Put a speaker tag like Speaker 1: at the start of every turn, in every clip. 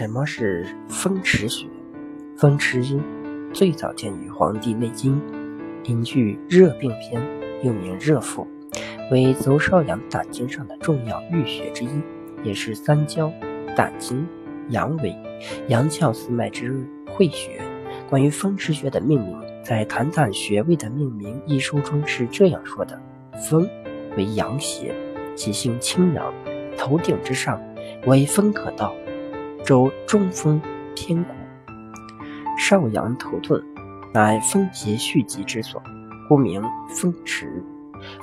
Speaker 1: 什么是风池穴？风池穴最早见于《黄帝内经·灵居热病篇》，又名热腹，为足少阳胆经上的重要淤穴之一，也是三焦、胆经、阳维、阳窍四脉之会穴。关于风池穴的命名，在《谈谈穴位的命名》一书中是这样说的：风为阳邪，其性清阳，头顶之上为风可到。周中风偏骨，少阳头痛，乃风邪蓄积之所，故名风池。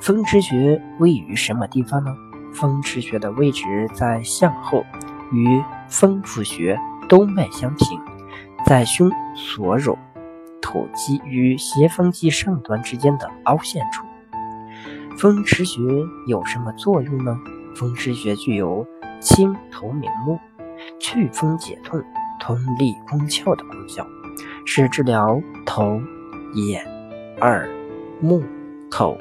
Speaker 1: 风池穴位于什么地方呢？风池穴的位置在向后，与风府穴督脉相平，在胸锁乳突肌与斜方肌上端之间的凹陷处。风池穴有什么作用呢？风池穴具有清头明目。祛风解痛、通利宫窍的功效，是治疗头、眼、耳、目、口、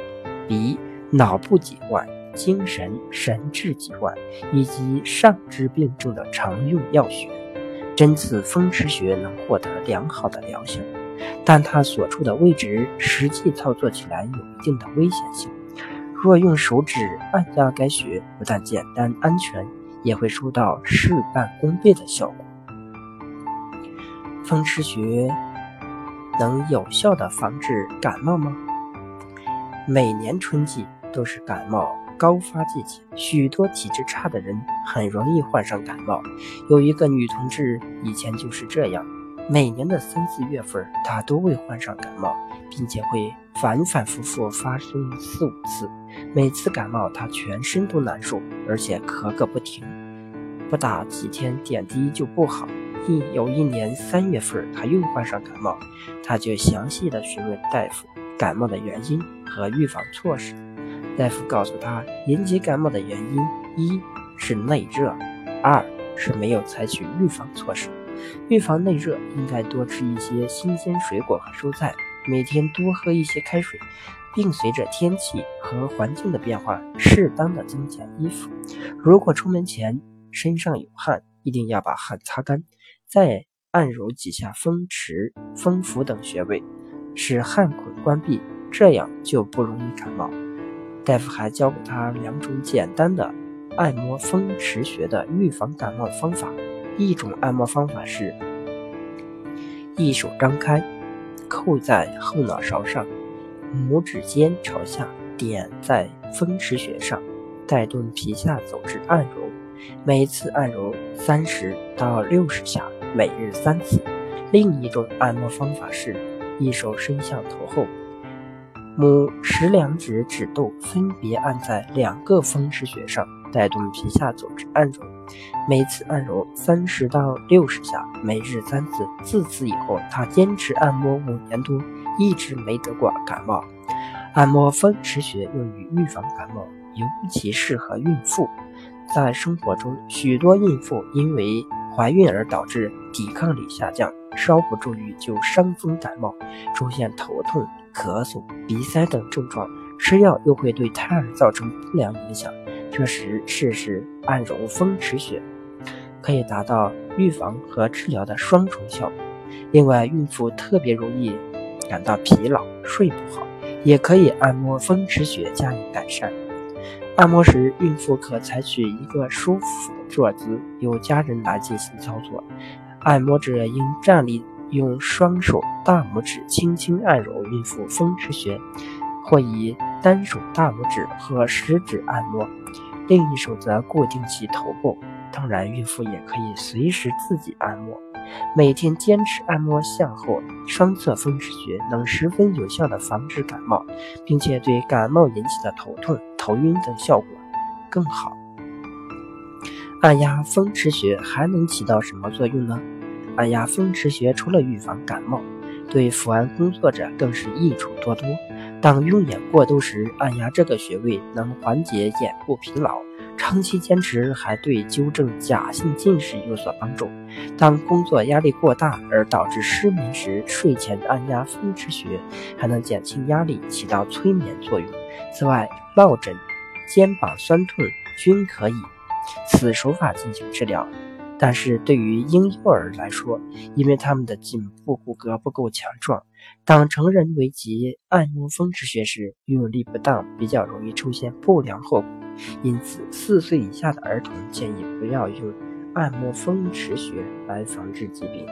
Speaker 1: 鼻、脑部疾患、精神神志疾患以及上肢病症的常用药穴。针刺风池穴能获得良好的疗效，但它所处的位置实际操作起来有一定的危险性。若用手指按压该穴，不但简单安全。也会收到事半功倍的效果。风池穴能有效的防治感冒吗？每年春季都是感冒高发季节，许多体质差的人很容易患上感冒。有一个女同志以前就是这样，每年的三四月份，她都会患上感冒，并且会反反复复发生四五次。每次感冒，他全身都难受，而且咳个不停。不打几天点滴就不好。一有一年三月份，他又患上感冒，他就详细的询问大夫感冒的原因和预防措施。大夫告诉他，引起感冒的原因一是内热，二是没有采取预防措施。预防内热，应该多吃一些新鲜水果和蔬菜，每天多喝一些开水，并随着天气和环境的变化，适当的增减衣服。如果出门前，身上有汗，一定要把汗擦干，再按揉几下风池、风府等穴位，使汗孔关闭，这样就不容易感冒。大夫还教给他两种简单的按摩风池穴的预防感冒方法。一种按摩方法是：一手张开，扣在后脑勺上，拇指尖朝下点在风池穴上，带动皮下组织按揉。每次按揉三十到六十下，每日三次。另一种按摩方法是，一手伸向头后，拇食两指指肚分别按在两个风池穴上，带动皮下组织按揉。每次按揉三十到六十下，每日三次。自此以后，他坚持按摩五年多，一直没得过感冒。按摩风池穴用于预防感冒，尤其适合孕妇。在生活中，许多孕妇因为怀孕而导致抵抗力下降，稍不注意就伤风感冒，出现头痛、咳嗽、鼻塞等症状，吃药又会对胎儿造成不良影响。这时试试按揉风池穴，可以达到预防和治疗的双重效果。另外，孕妇特别容易感到疲劳、睡不好，也可以按摩风池穴加以改善。按摩时，孕妇可采取一个舒服的坐姿，由家人来进行操作。按摩者应站立，用双手大拇指轻轻按揉孕妇风池穴，或以单手大拇指和食指按摩，另一手则固定其头部。当然，孕妇也可以随时自己按摩。每天坚持按摩向后双侧风池穴，能十分有效地防止感冒，并且对感冒引起的头痛、头晕等效果更好。按压风池穴还能起到什么作用呢？按压风池穴除了预防感冒，对伏案工作者更是益处多多。当用眼过度时，按压这个穴位能缓解眼部疲劳。长期坚持还对纠正假性近视有所帮助。当工作压力过大而导致失眠时，睡前按压风池穴还能减轻压力，起到催眠作用。此外，落枕、肩膀酸痛均可以此手法进行治疗。但是对于婴幼儿来说，因为他们的颈部骨骼不够强壮，当成人为其按摩风池穴时，用力不当，比较容易出现不良后果。因此，四岁以下的儿童建议不要用按摩风池穴来防治疾病。